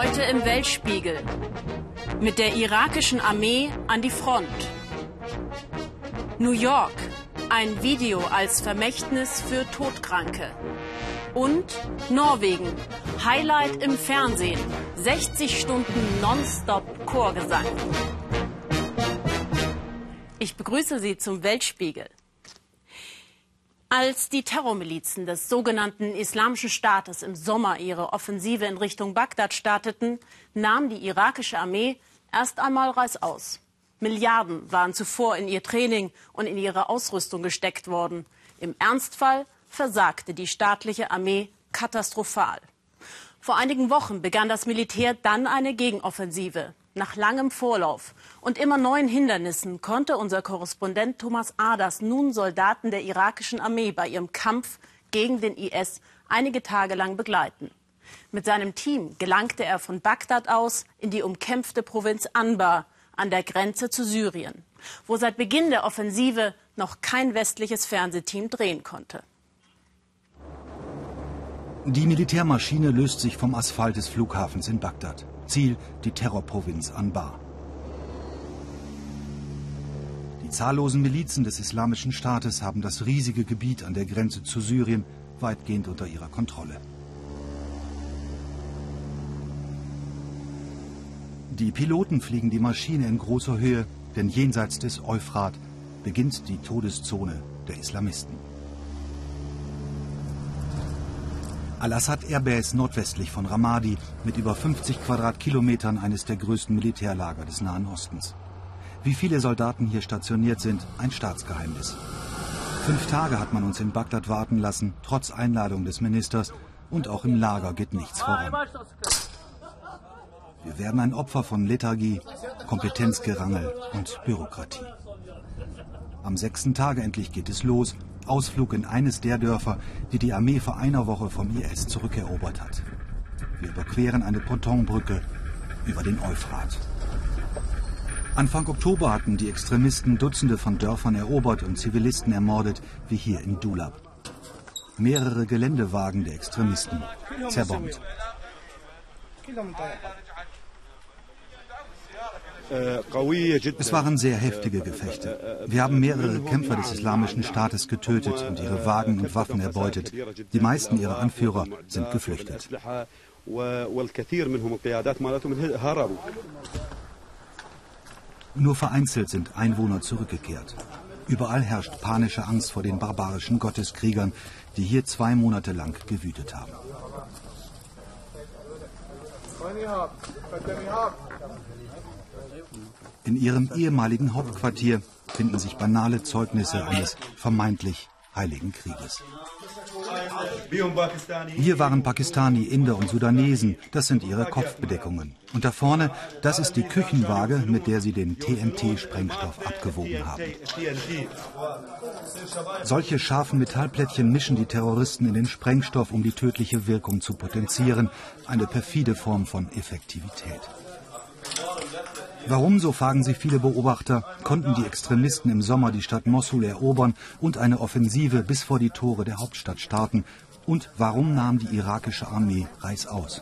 Heute im Weltspiegel. Mit der irakischen Armee an die Front. New York. Ein Video als Vermächtnis für Todkranke. Und Norwegen. Highlight im Fernsehen. 60 Stunden Nonstop Chorgesang. Ich begrüße Sie zum Weltspiegel. Als die Terrormilizen des sogenannten Islamischen Staates im Sommer ihre Offensive in Richtung Bagdad starteten, nahm die irakische Armee erst einmal reißaus. Milliarden waren zuvor in ihr Training und in ihre Ausrüstung gesteckt worden. Im Ernstfall versagte die staatliche Armee katastrophal. Vor einigen Wochen begann das Militär dann eine Gegenoffensive. Nach langem Vorlauf und immer neuen Hindernissen konnte unser Korrespondent Thomas Aders nun Soldaten der irakischen Armee bei ihrem Kampf gegen den IS einige Tage lang begleiten. Mit seinem Team gelangte er von Bagdad aus in die umkämpfte Provinz Anbar an der Grenze zu Syrien, wo seit Beginn der Offensive noch kein westliches Fernsehteam drehen konnte. Die Militärmaschine löst sich vom Asphalt des Flughafens in Bagdad. Ziel die Terrorprovinz Anbar. Die zahllosen Milizen des Islamischen Staates haben das riesige Gebiet an der Grenze zu Syrien weitgehend unter ihrer Kontrolle. Die Piloten fliegen die Maschine in großer Höhe, denn jenseits des Euphrat beginnt die Todeszone der Islamisten. Al-Assad Airbase nordwestlich von Ramadi mit über 50 Quadratkilometern eines der größten Militärlager des Nahen Ostens. Wie viele Soldaten hier stationiert sind, ein Staatsgeheimnis. Fünf Tage hat man uns in Bagdad warten lassen, trotz Einladung des Ministers, und auch im Lager geht nichts voran. Wir werden ein Opfer von Lethargie, Kompetenzgerangel und Bürokratie. Am sechsten Tage endlich geht es los Ausflug in eines der Dörfer, die die Armee vor einer Woche vom IS zurückerobert hat. Wir überqueren eine Pontonbrücke über den Euphrat. Anfang Oktober hatten die Extremisten Dutzende von Dörfern erobert und Zivilisten ermordet, wie hier in Dulab. Mehrere Geländewagen der Extremisten zerbombt. Es waren sehr heftige Gefechte. Wir haben mehrere Kämpfer des Islamischen Staates getötet und ihre Wagen und Waffen erbeutet. Die meisten ihrer Anführer sind geflüchtet. Nur vereinzelt sind Einwohner zurückgekehrt. Überall herrscht panische Angst vor den barbarischen Gotteskriegern, die hier zwei Monate lang gewütet haben. In ihrem ehemaligen Hauptquartier finden sich banale Zeugnisse eines vermeintlich heiligen Krieges. Hier waren Pakistani, Inder und Sudanesen. Das sind ihre Kopfbedeckungen. Und da vorne, das ist die Küchenwaage, mit der sie den TNT-Sprengstoff abgewogen haben. Solche scharfen Metallplättchen mischen die Terroristen in den Sprengstoff, um die tödliche Wirkung zu potenzieren. Eine perfide Form von Effektivität. Warum, so fragen sich viele Beobachter, konnten die Extremisten im Sommer die Stadt Mosul erobern und eine Offensive bis vor die Tore der Hauptstadt starten? Und warum nahm die irakische Armee reißaus?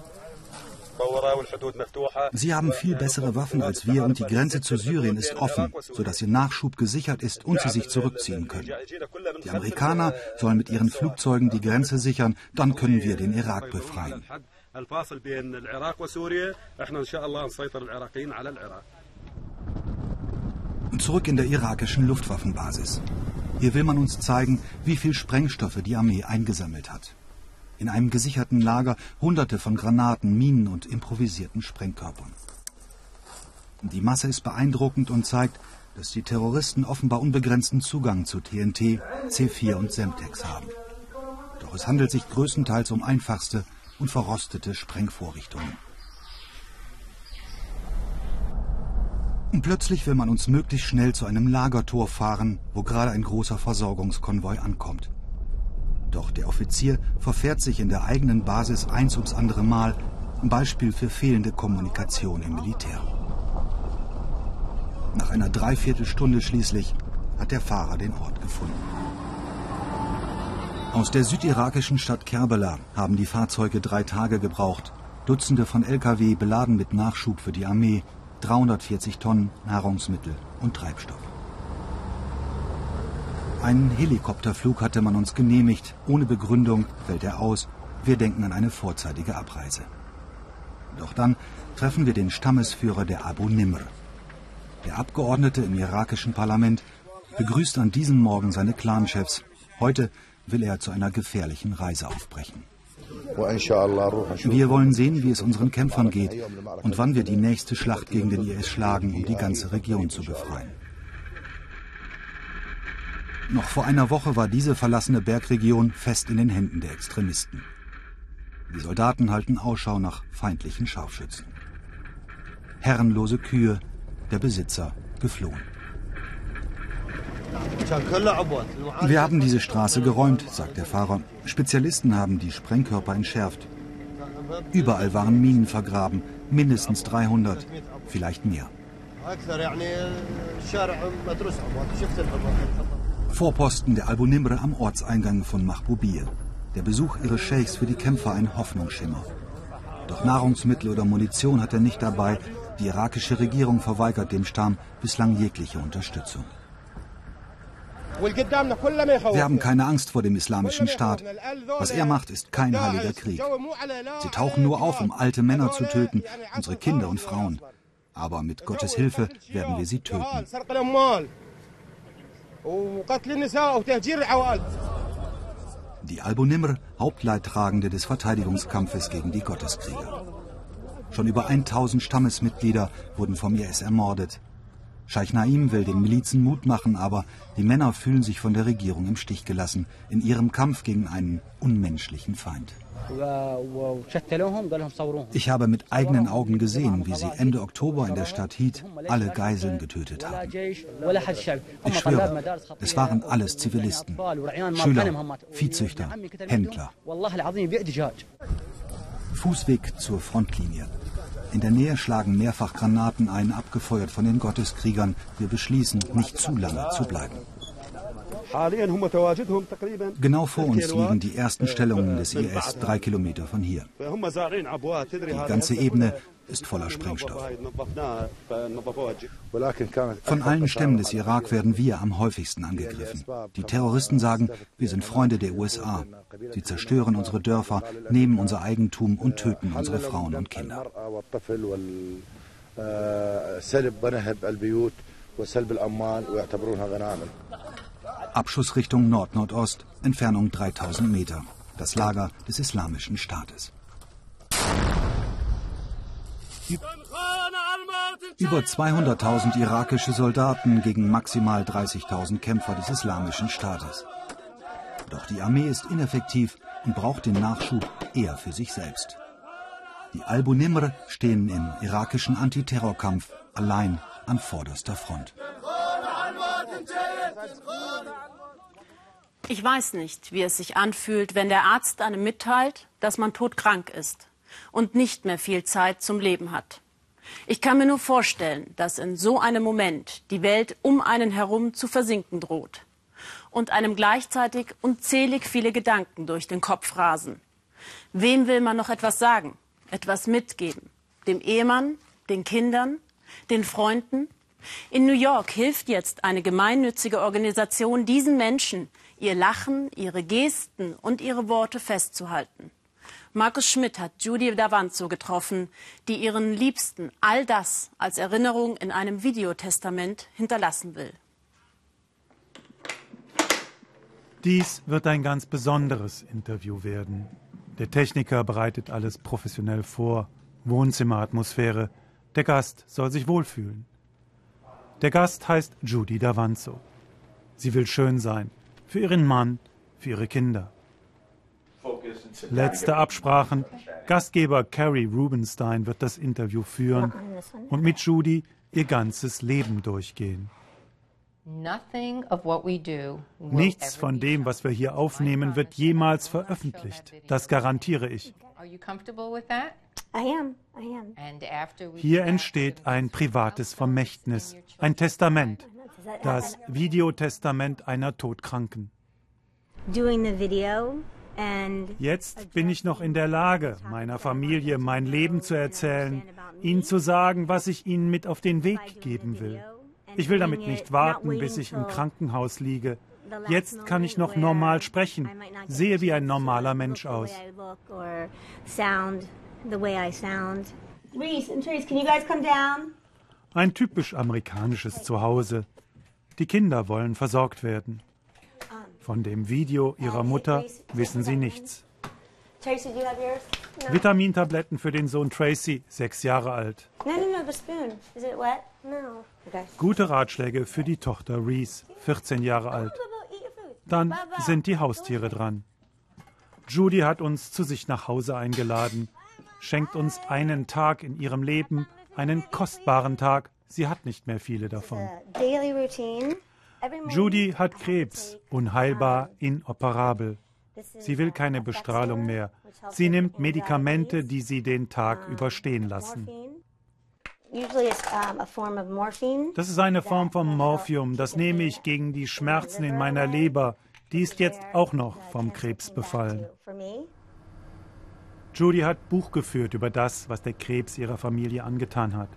Sie haben viel bessere Waffen als wir und die Grenze zu Syrien ist offen, sodass ihr Nachschub gesichert ist und sie sich zurückziehen können. Die Amerikaner sollen mit ihren Flugzeugen die Grenze sichern, dann können wir den Irak befreien. الفاصل بين العراق وسوريا احنا ان شاء الله نسيطر العراقيين على العراق Zurück in der irakischen Luftwaffenbasis. Hier will man uns zeigen, wie viel Sprengstoffe die Armee eingesammelt hat. In einem gesicherten Lager hunderte von Granaten, Minen und improvisierten Sprengkörpern. Die Masse ist beeindruckend und zeigt, dass die Terroristen offenbar unbegrenzten Zugang zu TNT, C4 und Semtex haben. Doch es handelt sich größtenteils um einfachste und verrostete Sprengvorrichtungen. Und plötzlich will man uns möglichst schnell zu einem Lagertor fahren, wo gerade ein großer Versorgungskonvoi ankommt. Doch der Offizier verfährt sich in der eigenen Basis eins ums andere Mal, ein Beispiel für fehlende Kommunikation im Militär. Nach einer Dreiviertelstunde schließlich hat der Fahrer den Ort gefunden. Aus der südirakischen Stadt Kerbela haben die Fahrzeuge drei Tage gebraucht, Dutzende von Lkw beladen mit Nachschub für die Armee, 340 Tonnen Nahrungsmittel und Treibstoff. Einen Helikopterflug hatte man uns genehmigt. Ohne Begründung fällt er aus. Wir denken an eine vorzeitige Abreise. Doch dann treffen wir den Stammesführer der Abu Nimr. Der Abgeordnete im irakischen Parlament begrüßt an diesem Morgen seine Clanchefs. Heute will er zu einer gefährlichen Reise aufbrechen. Wir wollen sehen, wie es unseren Kämpfern geht und wann wir die nächste Schlacht gegen den IS schlagen, um die ganze Region zu befreien. Noch vor einer Woche war diese verlassene Bergregion fest in den Händen der Extremisten. Die Soldaten halten Ausschau nach feindlichen Scharfschützen. Herrenlose Kühe, der Besitzer geflohen. Wir haben diese Straße geräumt, sagt der Fahrer. Spezialisten haben die Sprengkörper entschärft. Überall waren Minen vergraben, mindestens 300, vielleicht mehr. Vorposten der Albunimre am Ortseingang von Mahbubir. Der Besuch ihres Scheichs für die Kämpfer ein Hoffnungsschimmer. Doch Nahrungsmittel oder Munition hat er nicht dabei. Die irakische Regierung verweigert dem Stamm bislang jegliche Unterstützung. Wir haben keine Angst vor dem islamischen Staat. Was er macht, ist kein heiliger Krieg. Sie tauchen nur auf, um alte Männer zu töten, unsere Kinder und Frauen. Aber mit Gottes Hilfe werden wir sie töten. Die Al-Bunimr, Hauptleidtragende des Verteidigungskampfes gegen die Gotteskrieger. Schon über 1000 Stammesmitglieder wurden vom IS ermordet. Scheich Naim will den Milizen Mut machen, aber die Männer fühlen sich von der Regierung im Stich gelassen in ihrem Kampf gegen einen unmenschlichen Feind. Ich habe mit eigenen Augen gesehen, wie sie Ende Oktober in der Stadt Hid alle Geiseln getötet haben. Ich schwöre, es waren alles Zivilisten, Schüler, Viehzüchter, Händler. Fußweg zur Frontlinie. In der Nähe schlagen mehrfach Granaten ein, abgefeuert von den Gotteskriegern. Wir beschließen, nicht zu lange zu bleiben. Genau vor uns liegen die ersten Stellungen des IS, drei Kilometer von hier. Die ganze Ebene ist voller Sprengstoff. Von allen Stämmen des Irak werden wir am häufigsten angegriffen. Die Terroristen sagen, wir sind Freunde der USA. Sie zerstören unsere Dörfer, nehmen unser Eigentum und töten unsere Frauen und Kinder. Abschussrichtung Nord-Nordost, Entfernung 3000 Meter. Das Lager des Islamischen Staates. Über 200.000 irakische Soldaten gegen maximal 30.000 Kämpfer des Islamischen Staates. Doch die Armee ist ineffektiv und braucht den Nachschub eher für sich selbst. Die Al-Bunimr stehen im irakischen Antiterrorkampf allein an vorderster Front. Ich weiß nicht, wie es sich anfühlt, wenn der Arzt einem mitteilt, dass man todkrank ist und nicht mehr viel Zeit zum Leben hat. Ich kann mir nur vorstellen, dass in so einem Moment die Welt um einen herum zu versinken droht und einem gleichzeitig unzählig viele Gedanken durch den Kopf rasen. Wem will man noch etwas sagen, etwas mitgeben? Dem Ehemann, den Kindern, den Freunden? In New York hilft jetzt eine gemeinnützige Organisation diesen Menschen, ihr Lachen, ihre Gesten und ihre Worte festzuhalten. Markus Schmidt hat Judy Davanzo getroffen, die ihren Liebsten all das als Erinnerung in einem Videotestament hinterlassen will. Dies wird ein ganz besonderes Interview werden. Der Techniker bereitet alles professionell vor. Wohnzimmeratmosphäre. Der Gast soll sich wohlfühlen. Der Gast heißt Judy Davanzo. Sie will schön sein. Für ihren Mann, für ihre Kinder. Letzte Absprachen. Gastgeber Carrie Rubenstein wird das Interview führen und mit Judy ihr ganzes Leben durchgehen. Nichts von dem, was wir hier aufnehmen, wird jemals veröffentlicht. Das garantiere ich. Hier entsteht ein privates Vermächtnis, ein Testament, das Videotestament einer Todkranken. Jetzt bin ich noch in der Lage, meiner Familie mein Leben zu erzählen, ihnen zu sagen, was ich ihnen mit auf den Weg geben will. Ich will damit nicht warten, bis ich im Krankenhaus liege. Jetzt kann ich noch normal sprechen, sehe wie ein normaler Mensch aus. Ein typisch amerikanisches Zuhause. Die Kinder wollen versorgt werden. Von dem Video ihrer Mutter wissen sie nichts. Vitamintabletten für den Sohn Tracy, sechs Jahre alt. Gute Ratschläge für die Tochter Reese, 14 Jahre alt. Dann sind die Haustiere dran. Judy hat uns zu sich nach Hause eingeladen, schenkt uns einen Tag in ihrem Leben, einen kostbaren Tag. Sie hat nicht mehr viele davon. Judy hat Krebs, unheilbar, inoperabel. Sie will keine Bestrahlung mehr. Sie nimmt Medikamente, die sie den Tag überstehen lassen. Das ist eine Form von Morphium. Das nehme ich gegen die Schmerzen in meiner Leber. Die ist jetzt auch noch vom Krebs befallen. Judy hat Buch geführt über das, was der Krebs ihrer Familie angetan hat.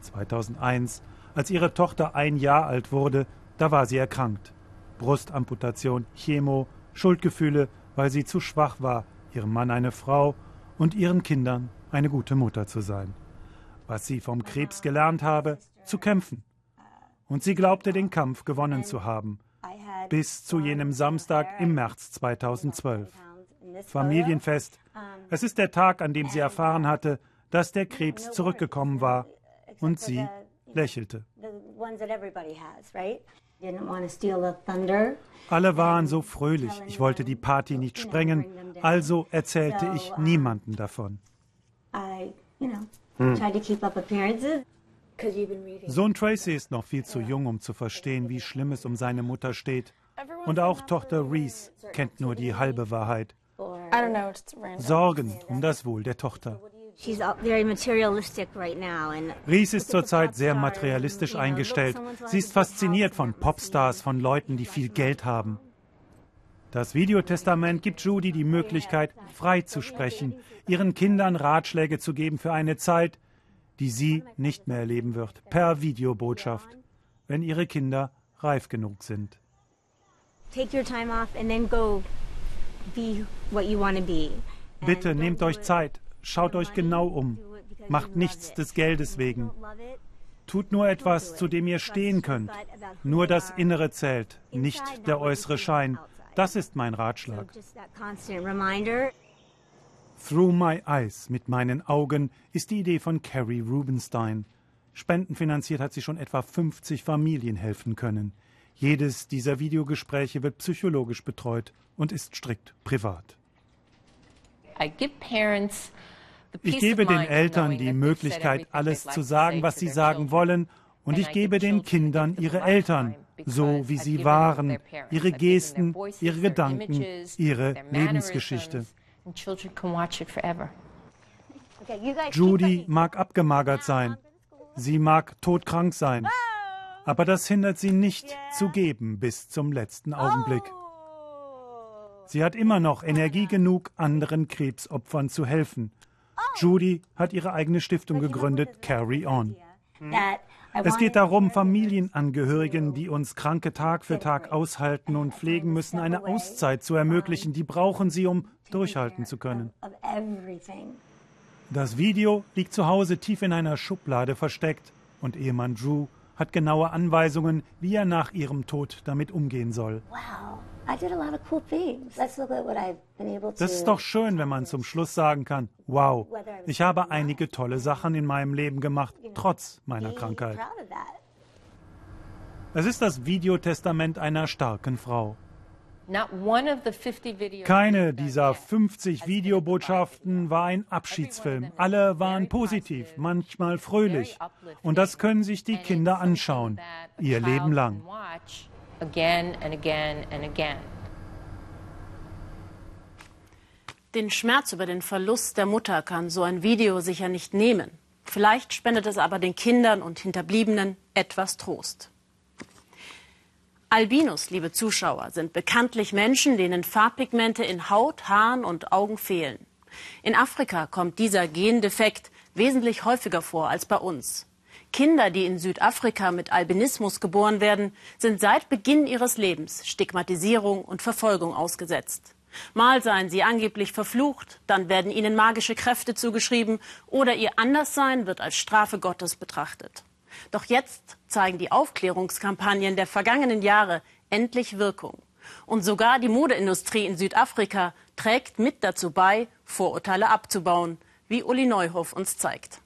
2001, als ihre Tochter ein Jahr alt wurde, da war sie erkrankt. Brustamputation, Chemo, Schuldgefühle, weil sie zu schwach war, ihrem Mann eine Frau und ihren Kindern eine gute Mutter zu sein. Was sie vom Krebs gelernt habe, zu kämpfen. Und sie glaubte, den Kampf gewonnen zu haben. Bis zu jenem Samstag im März 2012. Familienfest. Es ist der Tag, an dem sie erfahren hatte, dass der Krebs zurückgekommen war. Und sie lächelte. Alle waren so fröhlich, ich wollte die Party nicht sprengen, also erzählte ich niemanden davon. Sohn Tracy ist noch viel zu jung, um zu verstehen, wie schlimm es um seine Mutter steht. Und auch Tochter Reese kennt nur die halbe Wahrheit. Sorgen um das Wohl der Tochter. Reese ist zurzeit sehr materialistisch eingestellt. Sie ist fasziniert von Popstars, von Leuten, die viel Geld haben. Das Videotestament gibt Judy die Möglichkeit, frei zu sprechen, ihren Kindern Ratschläge zu geben für eine Zeit, die sie nicht mehr erleben wird, per Videobotschaft, wenn ihre Kinder reif genug sind. Bitte nehmt euch Zeit, Schaut euch genau um. Macht nichts des Geldes wegen. Tut nur etwas, zu dem ihr stehen könnt. Nur das Innere zählt, nicht der äußere Schein. Das ist mein Ratschlag. Through My Eyes, mit meinen Augen, ist die Idee von Carrie Rubenstein. Spendenfinanziert hat sie schon etwa 50 Familien helfen können. Jedes dieser Videogespräche wird psychologisch betreut und ist strikt privat. I give parents ich gebe den Eltern die Möglichkeit, alles zu sagen, was sie sagen wollen, und ich gebe den Kindern ihre Eltern, so wie sie waren, ihre Gesten, ihre Gedanken, ihre Lebensgeschichte. Judy mag abgemagert sein, sie mag todkrank sein, aber das hindert sie nicht zu geben bis zum letzten Augenblick. Sie hat immer noch Energie genug, anderen Krebsopfern zu helfen. Judy hat ihre eigene Stiftung gegründet, Carry On. Es geht darum, Familienangehörigen, die uns Kranke Tag für Tag aushalten und pflegen müssen, eine Auszeit zu ermöglichen. Die brauchen sie, um durchhalten zu können. Das Video liegt zu Hause tief in einer Schublade versteckt und Ehemann Drew hat genaue Anweisungen, wie er nach ihrem Tod damit umgehen soll. Das ist doch schön, wenn man zum Schluss sagen kann, wow, ich habe einige tolle Sachen in meinem Leben gemacht, trotz meiner Krankheit. Es ist das Videotestament einer starken Frau. Keine dieser 50 Videobotschaften war ein Abschiedsfilm. Alle waren positiv, manchmal fröhlich. Und das können sich die Kinder anschauen, ihr Leben lang. Den Schmerz über den Verlust der Mutter kann so ein Video sicher nicht nehmen. Vielleicht spendet es aber den Kindern und Hinterbliebenen etwas Trost. Albinos, liebe Zuschauer, sind bekanntlich Menschen, denen Farbpigmente in Haut, Haaren und Augen fehlen. In Afrika kommt dieser Gendefekt wesentlich häufiger vor als bei uns. Kinder, die in Südafrika mit Albinismus geboren werden, sind seit Beginn ihres Lebens Stigmatisierung und Verfolgung ausgesetzt. Mal seien sie angeblich verflucht, dann werden ihnen magische Kräfte zugeschrieben oder ihr Anderssein wird als Strafe Gottes betrachtet. Doch jetzt zeigen die Aufklärungskampagnen der vergangenen Jahre endlich Wirkung. Und sogar die Modeindustrie in Südafrika trägt mit dazu bei, Vorurteile abzubauen, wie Uli Neuhoff uns zeigt.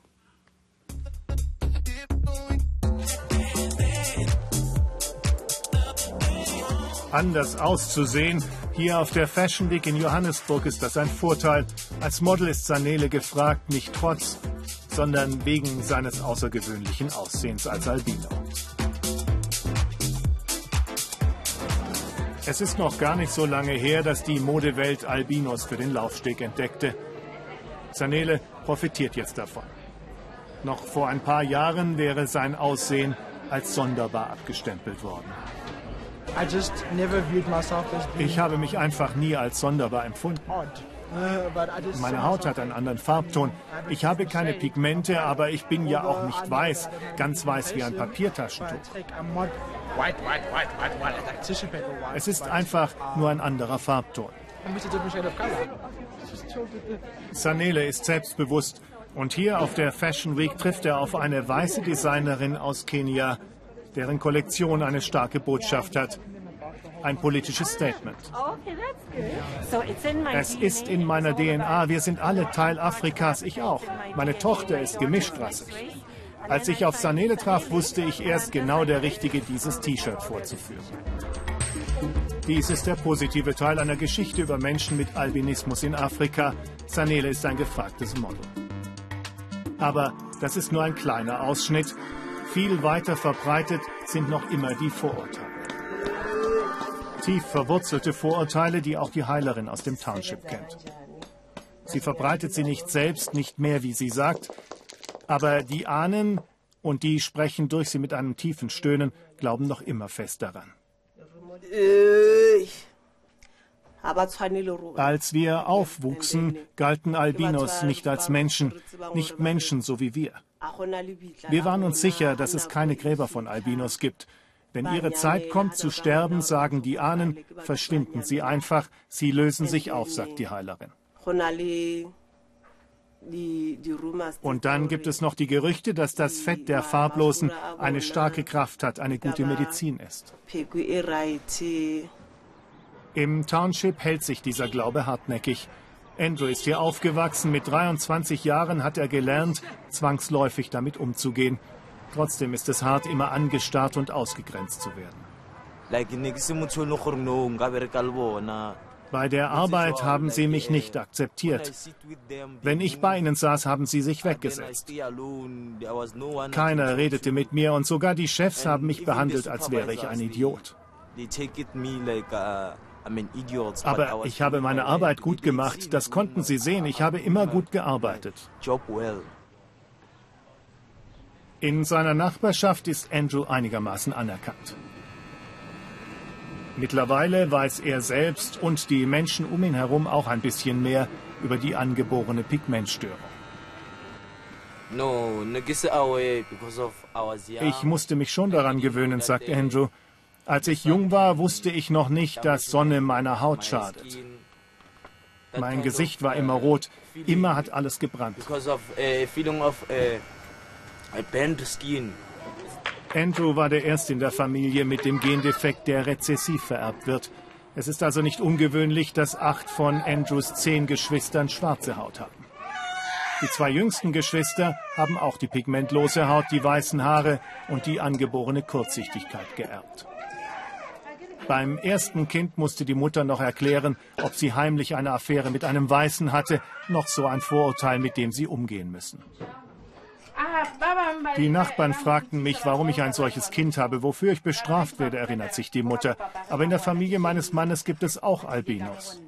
Anders auszusehen, hier auf der Fashion Week in Johannesburg ist das ein Vorteil. Als Model ist Sanele gefragt, nicht trotz, sondern wegen seines außergewöhnlichen Aussehens als Albino. Es ist noch gar nicht so lange her, dass die Modewelt Albinos für den Laufsteg entdeckte. Sanele profitiert jetzt davon. Noch vor ein paar Jahren wäre sein Aussehen als sonderbar abgestempelt worden. Ich habe mich einfach nie als sonderbar empfunden. Meine Haut hat einen anderen Farbton. Ich habe keine Pigmente, aber ich bin ja auch nicht weiß, ganz weiß wie ein Papiertaschentuch. Es ist einfach nur ein anderer Farbton. Sanele ist selbstbewusst und hier auf der Fashion Week trifft er auf eine weiße Designerin aus Kenia, deren Kollektion eine starke Botschaft hat ein politisches Statement. Es ist in meiner DNA. Wir sind alle Teil Afrikas, ich auch. Meine Tochter ist gemischtrassig. Als ich auf Sanele traf, wusste ich erst genau der Richtige, dieses T-Shirt vorzuführen. Dies ist der positive Teil einer Geschichte über Menschen mit Albinismus in Afrika. Sanele ist ein gefragtes Model. Aber das ist nur ein kleiner Ausschnitt. Viel weiter verbreitet sind noch immer die Vorurteile tief verwurzelte Vorurteile, die auch die Heilerin aus dem Township kennt. Sie verbreitet sie nicht selbst, nicht mehr, wie sie sagt, aber die Ahnen, und die sprechen durch sie mit einem tiefen Stöhnen, glauben noch immer fest daran. Als wir aufwuchsen, galten Albinos nicht als Menschen, nicht Menschen so wie wir. Wir waren uns sicher, dass es keine Gräber von Albinos gibt, wenn ihre Zeit kommt zu sterben, sagen die Ahnen, verschwinden sie einfach, sie lösen sich auf, sagt die Heilerin. Und dann gibt es noch die Gerüchte, dass das Fett der Farblosen eine starke Kraft hat, eine gute Medizin ist. Im Township hält sich dieser Glaube hartnäckig. Andrew ist hier aufgewachsen. Mit 23 Jahren hat er gelernt, zwangsläufig damit umzugehen. Trotzdem ist es hart, immer angestarrt und ausgegrenzt zu werden. Bei der Arbeit haben sie mich nicht akzeptiert. Wenn ich bei ihnen saß, haben sie sich weggesetzt. Keiner redete mit mir und sogar die Chefs haben mich behandelt, als wäre ich ein Idiot. Aber ich habe meine Arbeit gut gemacht, das konnten sie sehen. Ich habe immer gut gearbeitet. In seiner Nachbarschaft ist Andrew einigermaßen anerkannt. Mittlerweile weiß er selbst und die Menschen um ihn herum auch ein bisschen mehr über die angeborene Pigmentstörung. Ich musste mich schon daran gewöhnen, sagt Andrew. Als ich jung war, wusste ich noch nicht, dass Sonne meiner Haut schadet. Mein Gesicht war immer rot, immer hat alles gebrannt. Andrew war der Erste in der Familie mit dem Gendefekt, der rezessiv vererbt wird. Es ist also nicht ungewöhnlich, dass acht von Andrews zehn Geschwistern schwarze Haut haben. Die zwei jüngsten Geschwister haben auch die pigmentlose Haut, die weißen Haare und die angeborene Kurzsichtigkeit geerbt. Beim ersten Kind musste die Mutter noch erklären, ob sie heimlich eine Affäre mit einem Weißen hatte, noch so ein Vorurteil, mit dem sie umgehen müssen. Die Nachbarn fragten mich, warum ich ein solches Kind habe, wofür ich bestraft werde, erinnert sich die Mutter. Aber in der Familie meines Mannes gibt es auch Albinos.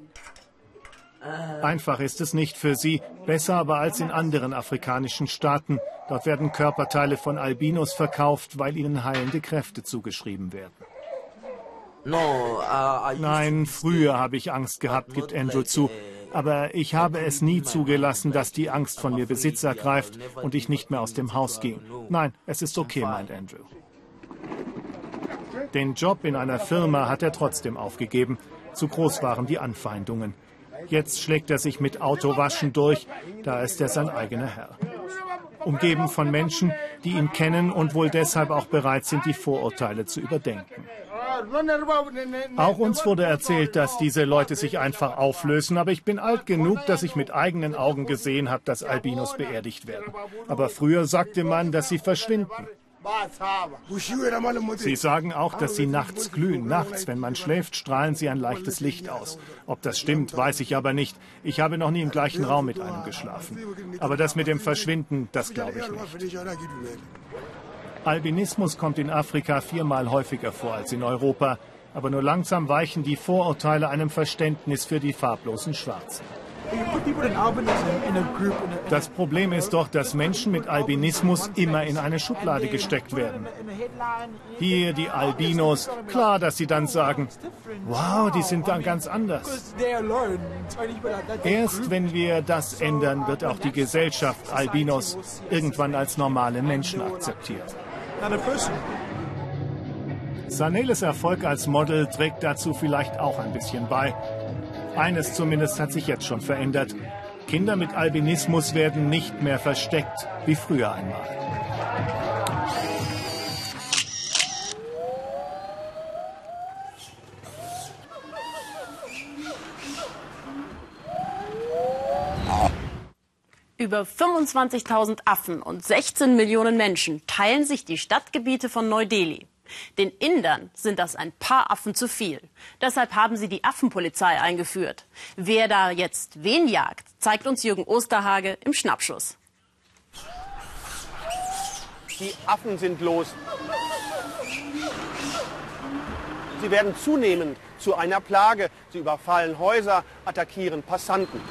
Einfach ist es nicht für sie, besser aber als in anderen afrikanischen Staaten. Dort werden Körperteile von Albinos verkauft, weil ihnen heilende Kräfte zugeschrieben werden. Nein, früher habe ich Angst gehabt, gibt Andrew zu. Aber ich habe es nie zugelassen, dass die Angst von mir Besitz ergreift und ich nicht mehr aus dem Haus ging. Nein, es ist okay, meint Andrew. Den Job in einer Firma hat er trotzdem aufgegeben. Zu groß waren die Anfeindungen. Jetzt schlägt er sich mit Autowaschen durch, da ist er sein eigener Herr. Umgeben von Menschen, die ihn kennen und wohl deshalb auch bereit sind, die Vorurteile zu überdenken. Auch uns wurde erzählt, dass diese Leute sich einfach auflösen, aber ich bin alt genug, dass ich mit eigenen Augen gesehen habe, dass Albinos beerdigt werden. Aber früher sagte man, dass sie verschwinden. Sie sagen auch, dass sie nachts glühen. Nachts, wenn man schläft, strahlen sie ein leichtes Licht aus. Ob das stimmt, weiß ich aber nicht. Ich habe noch nie im gleichen Raum mit einem geschlafen. Aber das mit dem Verschwinden, das glaube ich nicht. Albinismus kommt in Afrika viermal häufiger vor als in Europa. Aber nur langsam weichen die Vorurteile einem Verständnis für die farblosen Schwarzen. Das Problem ist doch, dass Menschen mit Albinismus immer in eine Schublade gesteckt werden. Hier die Albinos, klar, dass sie dann sagen, wow, die sind dann ganz anders. Erst wenn wir das ändern, wird auch die Gesellschaft Albinos irgendwann als normale Menschen akzeptiert. Saneles Erfolg als Model trägt dazu vielleicht auch ein bisschen bei. Eines zumindest hat sich jetzt schon verändert. Kinder mit Albinismus werden nicht mehr versteckt wie früher einmal. Über 25.000 Affen und 16 Millionen Menschen teilen sich die Stadtgebiete von Neu-Delhi. Den Indern sind das ein paar Affen zu viel. Deshalb haben sie die Affenpolizei eingeführt. Wer da jetzt wen jagt, zeigt uns Jürgen Osterhage im Schnappschuss. Die Affen sind los. Sie werden zunehmend zu einer Plage. Sie überfallen Häuser, attackieren Passanten.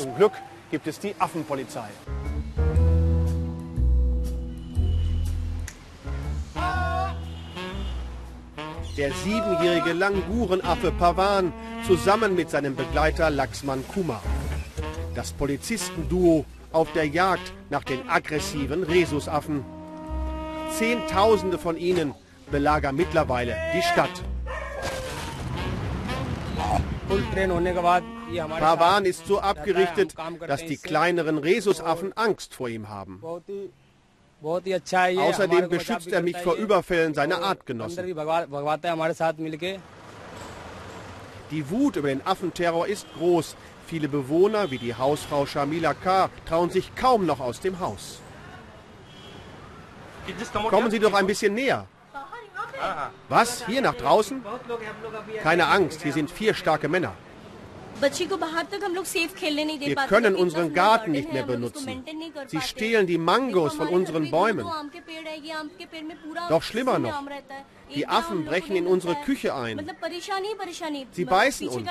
Zum Glück gibt es die Affenpolizei. Der siebenjährige Langurenaffe Pavan zusammen mit seinem Begleiter Laxman Kumar. Das Polizistenduo auf der Jagd nach den aggressiven Rhesusaffen. Zehntausende von ihnen belagern mittlerweile die Stadt. Pavan ist so abgerichtet, dass die kleineren Rhesusaffen Angst vor ihm haben. Außerdem beschützt er mich vor Überfällen seiner Artgenossen. Die Wut über den Affenterror ist groß. Viele Bewohner, wie die Hausfrau Shamila K., trauen sich kaum noch aus dem Haus. Kommen Sie doch ein bisschen näher. Was? Hier nach draußen? Keine Angst, hier sind vier starke Männer. Wir können unseren Garten nicht mehr benutzen. Sie stehlen die Mangos von unseren Bäumen. Doch schlimmer noch, die Affen brechen in unsere Küche ein. Sie beißen uns,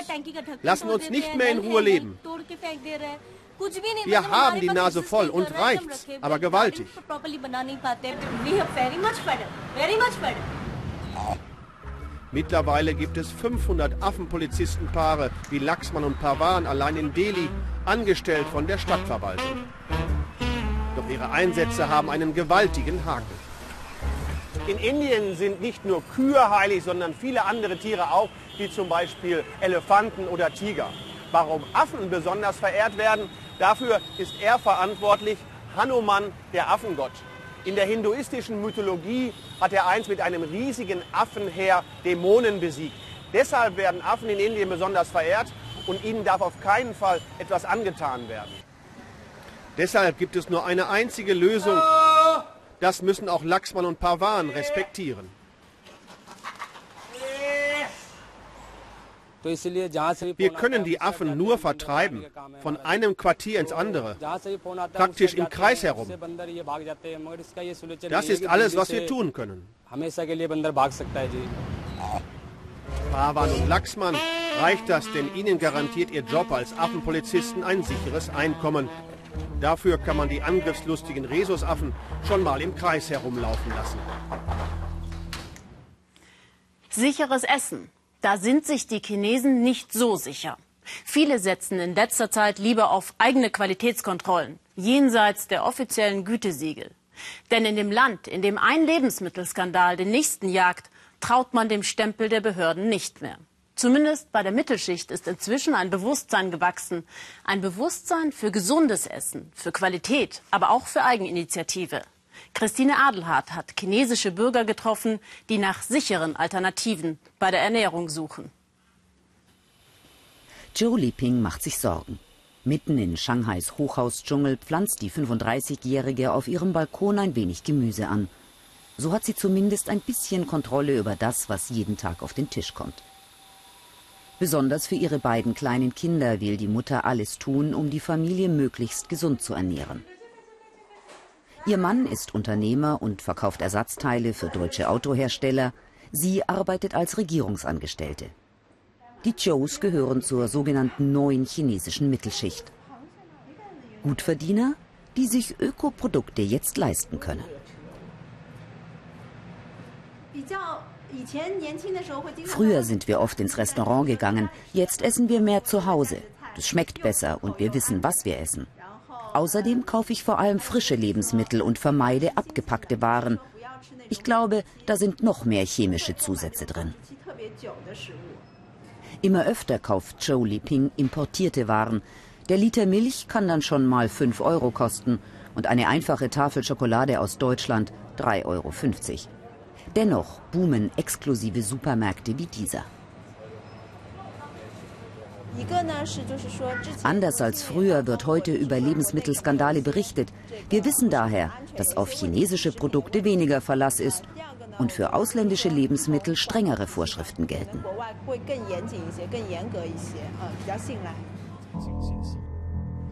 lassen uns nicht mehr in Ruhe leben. Wir haben die Nase voll und reicht's, aber gewaltig. Mittlerweile gibt es 500 Affenpolizistenpaare wie Laxmann und Pavan allein in Delhi, angestellt von der Stadtverwaltung. Doch ihre Einsätze haben einen gewaltigen Haken. In Indien sind nicht nur Kühe heilig, sondern viele andere Tiere auch, wie zum Beispiel Elefanten oder Tiger. Warum Affen besonders verehrt werden, dafür ist er verantwortlich, Hanuman, der Affengott. In der hinduistischen Mythologie hat er einst mit einem riesigen Affenheer Dämonen besiegt. Deshalb werden Affen in Indien besonders verehrt und ihnen darf auf keinen Fall etwas angetan werden. Deshalb gibt es nur eine einzige Lösung. Das müssen auch Laxman und Parvan respektieren. Wir können die Affen nur vertreiben, von einem Quartier ins andere, praktisch im Kreis herum. Das ist alles, was wir tun können. Pavan und Laxmann reicht das, denn ihnen garantiert ihr Job als Affenpolizisten ein sicheres Einkommen. Dafür kann man die angriffslustigen Rhesusaffen schon mal im Kreis herumlaufen lassen. Sicheres Essen. Da sind sich die Chinesen nicht so sicher. Viele setzen in letzter Zeit lieber auf eigene Qualitätskontrollen, jenseits der offiziellen Gütesiegel. Denn in dem Land, in dem ein Lebensmittelskandal den nächsten jagt, traut man dem Stempel der Behörden nicht mehr. Zumindest bei der Mittelschicht ist inzwischen ein Bewusstsein gewachsen. Ein Bewusstsein für gesundes Essen, für Qualität, aber auch für Eigeninitiative. Christine Adelhardt hat chinesische Bürger getroffen, die nach sicheren Alternativen bei der Ernährung suchen. Zhou Liping macht sich Sorgen. Mitten in Shanghais Hochhausdschungel pflanzt die 35-Jährige auf ihrem Balkon ein wenig Gemüse an. So hat sie zumindest ein bisschen Kontrolle über das, was jeden Tag auf den Tisch kommt. Besonders für ihre beiden kleinen Kinder will die Mutter alles tun, um die Familie möglichst gesund zu ernähren. Ihr Mann ist Unternehmer und verkauft Ersatzteile für deutsche Autohersteller. Sie arbeitet als Regierungsangestellte. Die Chous gehören zur sogenannten neuen chinesischen Mittelschicht. Gutverdiener, die sich Ökoprodukte jetzt leisten können. Früher sind wir oft ins Restaurant gegangen, jetzt essen wir mehr zu Hause. Das schmeckt besser und wir wissen, was wir essen. Außerdem kaufe ich vor allem frische Lebensmittel und vermeide abgepackte Waren. Ich glaube, da sind noch mehr chemische Zusätze drin. Immer öfter kauft Zhou Liping importierte Waren. Der Liter Milch kann dann schon mal 5 Euro kosten und eine einfache Tafel Schokolade aus Deutschland 3,50 Euro. Dennoch boomen exklusive Supermärkte wie dieser. Anders als früher wird heute über Lebensmittelskandale berichtet. Wir wissen daher, dass auf chinesische Produkte weniger Verlass ist und für ausländische Lebensmittel strengere Vorschriften gelten.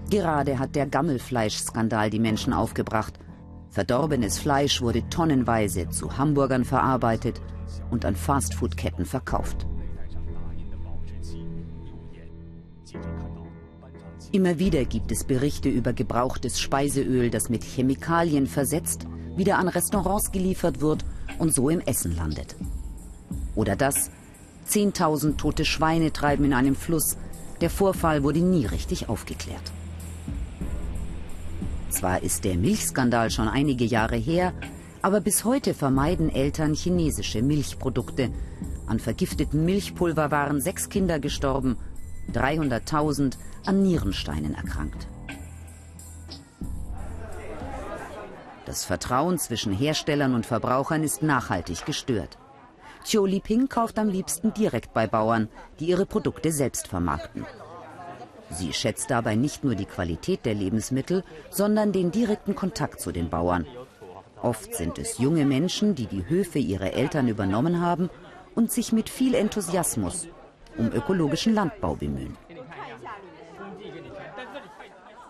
Gerade hat der Gammelfleischskandal die Menschen aufgebracht. Verdorbenes Fleisch wurde tonnenweise zu Hamburgern verarbeitet und an Fastfood-Ketten verkauft. Immer wieder gibt es Berichte über gebrauchtes Speiseöl, das mit Chemikalien versetzt, wieder an Restaurants geliefert wird und so im Essen landet. Oder das, 10.000 tote Schweine treiben in einem Fluss. Der Vorfall wurde nie richtig aufgeklärt. Zwar ist der Milchskandal schon einige Jahre her, aber bis heute vermeiden Eltern chinesische Milchprodukte. An vergiftetem Milchpulver waren sechs Kinder gestorben 300.000 an Nierensteinen erkrankt. Das Vertrauen zwischen Herstellern und Verbrauchern ist nachhaltig gestört. Chiu Liping kauft am liebsten direkt bei Bauern, die ihre Produkte selbst vermarkten. Sie schätzt dabei nicht nur die Qualität der Lebensmittel, sondern den direkten Kontakt zu den Bauern. Oft sind es junge Menschen, die die Höfe ihrer Eltern übernommen haben und sich mit viel Enthusiasmus um ökologischen Landbau bemühen.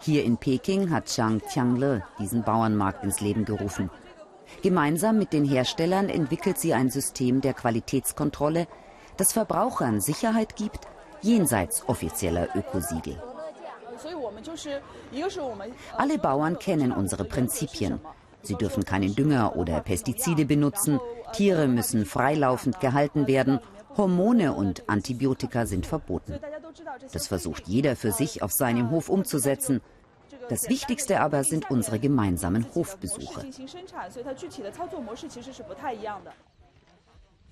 Hier in Peking hat Zhang Tiangle diesen Bauernmarkt ins Leben gerufen. Gemeinsam mit den Herstellern entwickelt sie ein System der Qualitätskontrolle, das Verbrauchern Sicherheit gibt, jenseits offizieller Ökosiegel. Alle Bauern kennen unsere Prinzipien. Sie dürfen keinen Dünger oder Pestizide benutzen, Tiere müssen freilaufend gehalten werden Hormone und Antibiotika sind verboten. Das versucht jeder für sich auf seinem Hof umzusetzen. Das Wichtigste aber sind unsere gemeinsamen Hofbesuche.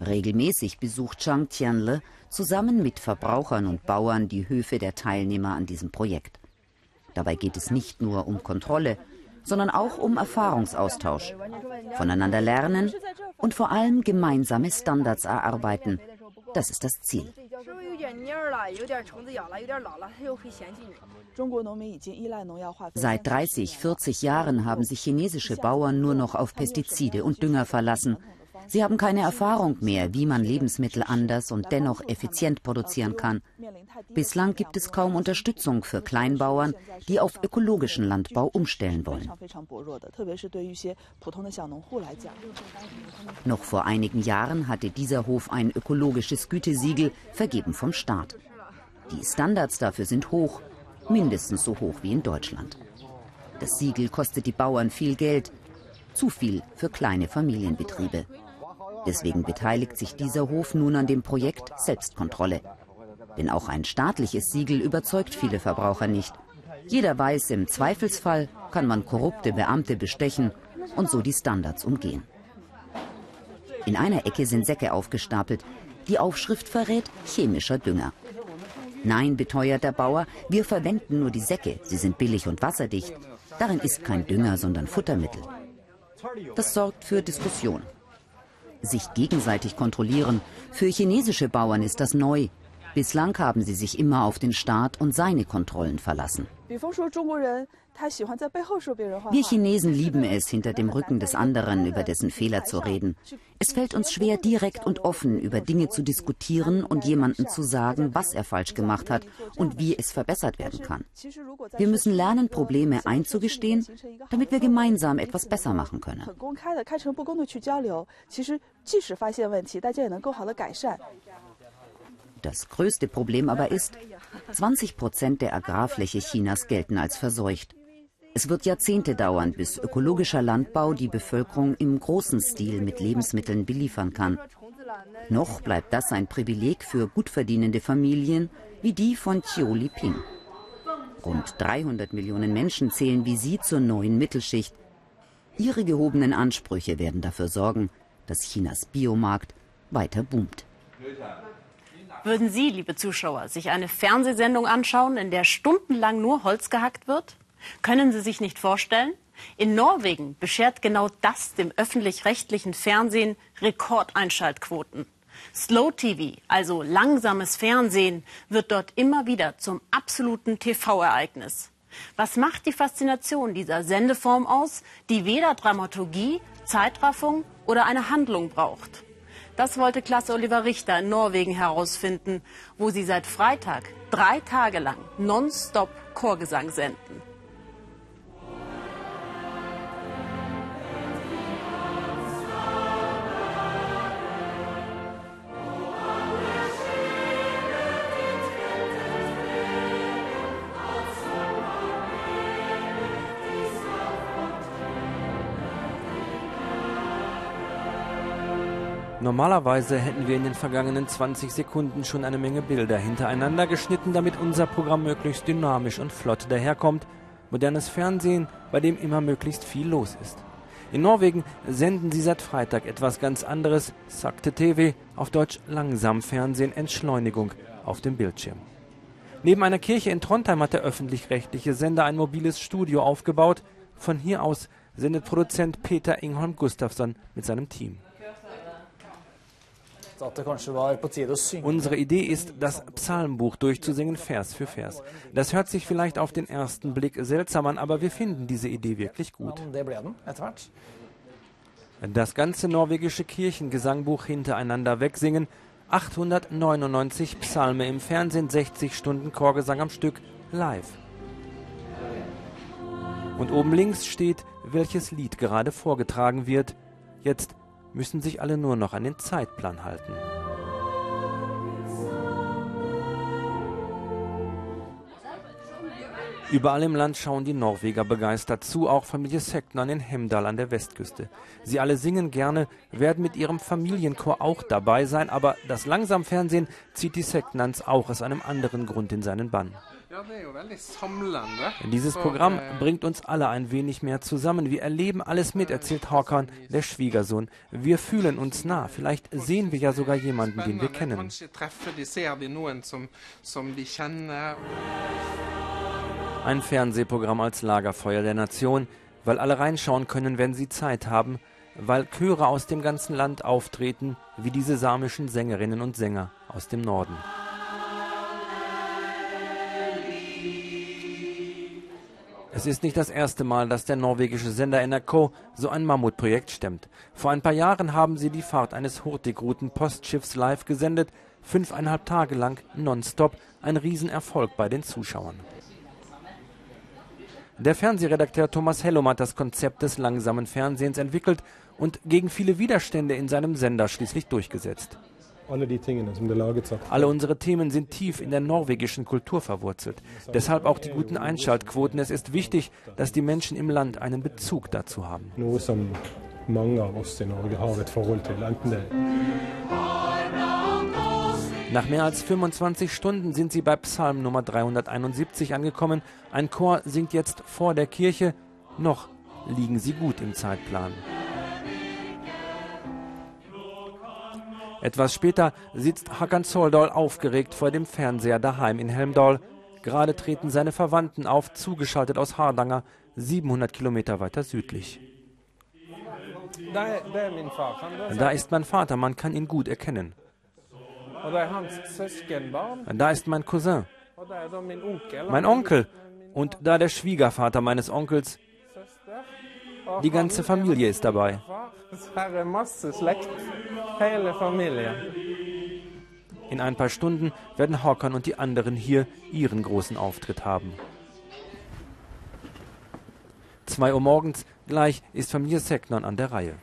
Regelmäßig besucht Zhang Tianle zusammen mit Verbrauchern und Bauern die Höfe der Teilnehmer an diesem Projekt. Dabei geht es nicht nur um Kontrolle, sondern auch um Erfahrungsaustausch, voneinander lernen und vor allem gemeinsame Standards erarbeiten, das ist das Ziel. Seit 30, 40 Jahren haben sich chinesische Bauern nur noch auf Pestizide und Dünger verlassen. Sie haben keine Erfahrung mehr, wie man Lebensmittel anders und dennoch effizient produzieren kann. Bislang gibt es kaum Unterstützung für Kleinbauern, die auf ökologischen Landbau umstellen wollen. Noch vor einigen Jahren hatte dieser Hof ein ökologisches Gütesiegel, vergeben vom Staat. Die Standards dafür sind hoch, mindestens so hoch wie in Deutschland. Das Siegel kostet die Bauern viel Geld, zu viel für kleine Familienbetriebe. Deswegen beteiligt sich dieser Hof nun an dem Projekt Selbstkontrolle. Denn auch ein staatliches Siegel überzeugt viele Verbraucher nicht. Jeder weiß, im Zweifelsfall kann man korrupte Beamte bestechen und so die Standards umgehen. In einer Ecke sind Säcke aufgestapelt. Die Aufschrift verrät chemischer Dünger. Nein, beteuert der Bauer, wir verwenden nur die Säcke. Sie sind billig und wasserdicht. Darin ist kein Dünger, sondern Futtermittel. Das sorgt für Diskussion. Sich gegenseitig kontrollieren. Für chinesische Bauern ist das neu. Bislang haben sie sich immer auf den Staat und seine Kontrollen verlassen. Wir Chinesen lieben es, hinter dem Rücken des anderen über dessen Fehler zu reden. Es fällt uns schwer, direkt und offen über Dinge zu diskutieren und jemandem zu sagen, was er falsch gemacht hat und wie es verbessert werden kann. Wir müssen lernen, Probleme einzugestehen, damit wir gemeinsam etwas besser machen können. Das größte Problem aber ist, 20 Prozent der Agrarfläche Chinas gelten als verseucht. Es wird Jahrzehnte dauern, bis ökologischer Landbau die Bevölkerung im großen Stil mit Lebensmitteln beliefern kann. Noch bleibt das ein Privileg für gut verdienende Familien wie die von Chiu Li-ping. Rund 300 Millionen Menschen zählen wie sie zur neuen Mittelschicht. Ihre gehobenen Ansprüche werden dafür sorgen, dass Chinas Biomarkt weiter boomt. Würden Sie, liebe Zuschauer, sich eine Fernsehsendung anschauen, in der stundenlang nur Holz gehackt wird? Können Sie sich nicht vorstellen? In Norwegen beschert genau das dem öffentlich-rechtlichen Fernsehen Rekordeinschaltquoten. Slow TV, also langsames Fernsehen, wird dort immer wieder zum absoluten TV-Ereignis. Was macht die Faszination dieser Sendeform aus, die weder Dramaturgie, Zeitraffung oder eine Handlung braucht? Das wollte Klasse Oliver Richter in Norwegen herausfinden, wo sie seit Freitag drei Tage lang nonstop Chorgesang senden. Normalerweise hätten wir in den vergangenen 20 Sekunden schon eine Menge Bilder hintereinander geschnitten, damit unser Programm möglichst dynamisch und flott daherkommt. Modernes Fernsehen, bei dem immer möglichst viel los ist. In Norwegen senden sie seit Freitag etwas ganz anderes, sagte TV, auf Deutsch langsam Fernsehen, Entschleunigung auf dem Bildschirm. Neben einer Kirche in Trondheim hat der öffentlich-rechtliche Sender ein mobiles Studio aufgebaut. Von hier aus sendet Produzent Peter Ingholm Gustafsson mit seinem Team. Unsere Idee ist, das Psalmbuch durchzusingen, Vers für Vers. Das hört sich vielleicht auf den ersten Blick seltsam an, aber wir finden diese Idee wirklich gut. Das ganze norwegische Kirchengesangbuch hintereinander wegsingen, 899 Psalme im Fernsehen, 60 Stunden Chorgesang am Stück, live. Und oben links steht, welches Lied gerade vorgetragen wird. Jetzt müssen sich alle nur noch an den Zeitplan halten. Überall im Land schauen die Norweger begeistert zu, auch Familie Seknan in Hemdal an der Westküste. Sie alle singen gerne, werden mit ihrem Familienchor auch dabei sein, aber das Langsamfernsehen zieht die Seknans auch aus einem anderen Grund in seinen Bann. Dieses Programm bringt uns alle ein wenig mehr zusammen. Wir erleben alles mit, erzählt Håkan, der Schwiegersohn. Wir fühlen uns nah. Vielleicht sehen wir ja sogar jemanden, den wir kennen. Ein Fernsehprogramm als Lagerfeuer der Nation, weil alle reinschauen können, wenn sie Zeit haben, weil Chöre aus dem ganzen Land auftreten, wie diese samischen Sängerinnen und Sänger aus dem Norden. Es ist nicht das erste Mal, dass der norwegische Sender NRK so ein Mammutprojekt stemmt. Vor ein paar Jahren haben sie die Fahrt eines Hurtigruten-Postschiffs live gesendet, fünfeinhalb Tage lang nonstop, ein Riesenerfolg bei den Zuschauern. Der Fernsehredakteur Thomas Hellum hat das Konzept des langsamen Fernsehens entwickelt und gegen viele Widerstände in seinem Sender schließlich durchgesetzt. Alle unsere Themen sind tief in der norwegischen Kultur verwurzelt. Deshalb auch die guten Einschaltquoten. Es ist wichtig, dass die Menschen im Land einen Bezug dazu haben. Nach mehr als 25 Stunden sind sie bei Psalm Nummer 371 angekommen. Ein Chor singt jetzt vor der Kirche. Noch liegen sie gut im Zeitplan. Etwas später sitzt Hakan Soldal aufgeregt vor dem Fernseher daheim in Helmdal. Gerade treten seine Verwandten auf, zugeschaltet aus Hardanger, 700 Kilometer weiter südlich. Da ist mein Vater, man kann ihn gut erkennen. Da ist mein Cousin, mein Onkel und da der Schwiegervater meines Onkels. Die ganze Familie ist dabei. In ein paar Stunden werden Håkan und die anderen hier ihren großen Auftritt haben. Zwei Uhr morgens, gleich ist Familie Seknon an der Reihe.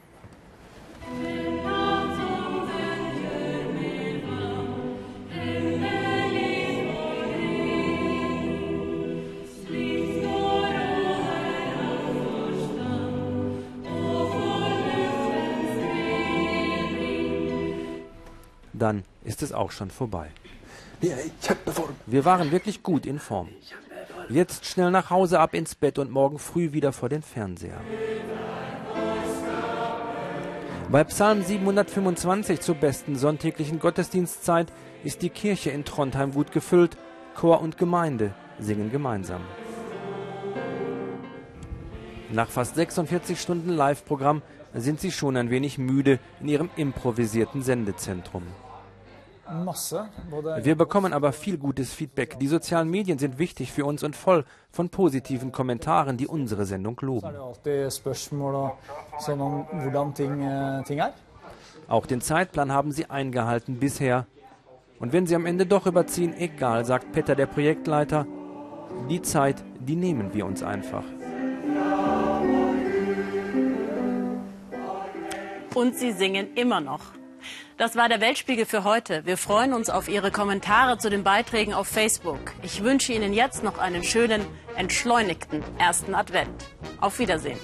Dann ist es auch schon vorbei. Wir waren wirklich gut in Form. Jetzt schnell nach Hause ab ins Bett und morgen früh wieder vor den Fernseher. Bei Psalm 725 zur besten sonntäglichen Gottesdienstzeit ist die Kirche in Trondheim gut gefüllt. Chor und Gemeinde singen gemeinsam. Nach fast 46 Stunden Live-Programm sind sie schon ein wenig müde in ihrem improvisierten Sendezentrum. Wir bekommen aber viel gutes Feedback. Die sozialen Medien sind wichtig für uns und voll von positiven Kommentaren, die unsere Sendung loben. Auch den Zeitplan haben sie eingehalten bisher. Und wenn sie am Ende doch überziehen, egal, sagt Petter, der Projektleiter, die Zeit, die nehmen wir uns einfach. Und sie singen immer noch. Das war der Weltspiegel für heute. Wir freuen uns auf Ihre Kommentare zu den Beiträgen auf Facebook. Ich wünsche Ihnen jetzt noch einen schönen, entschleunigten ersten Advent. Auf Wiedersehen.